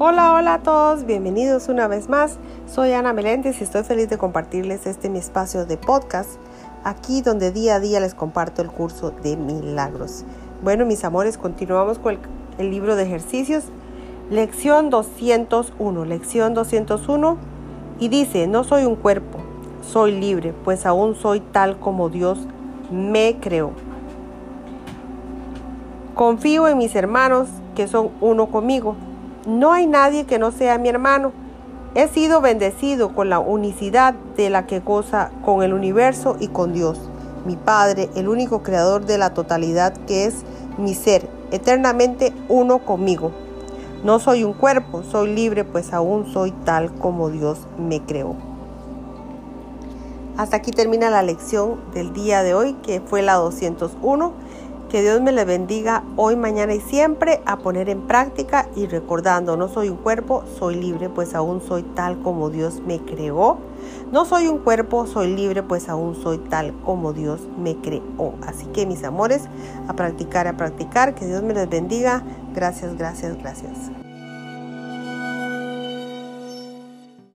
Hola, hola a todos, bienvenidos una vez más. Soy Ana Meléndez y estoy feliz de compartirles este mi espacio de podcast, aquí donde día a día les comparto el curso de milagros. Bueno, mis amores, continuamos con el, libro de ejercicios, lección 201, lección 201, y dice, no soy un cuerpo, soy libre, pues aún soy tal como Dios me creó. Confío en mis hermanos que son uno conmigo no hay nadie que no sea mi hermano. He sido bendecido con la unicidad de la que goza con el universo y con Dios, mi Padre, el único creador de la totalidad que es mi ser, eternamente uno conmigo. No soy un cuerpo, soy libre, pues aún soy tal como Dios me creó. Hasta aquí termina la lección del día de hoy, que fue la 201. Que Dios me le bendiga hoy, mañana y siempre a poner en práctica y recordando, no soy un cuerpo, soy libre, pues aún soy tal como Dios me creó. No soy un cuerpo, soy libre, pues aún soy tal como Dios me creó. Así que mis amores, a practicar, a practicar, que Dios me les bendiga. Gracias, gracias, gracias.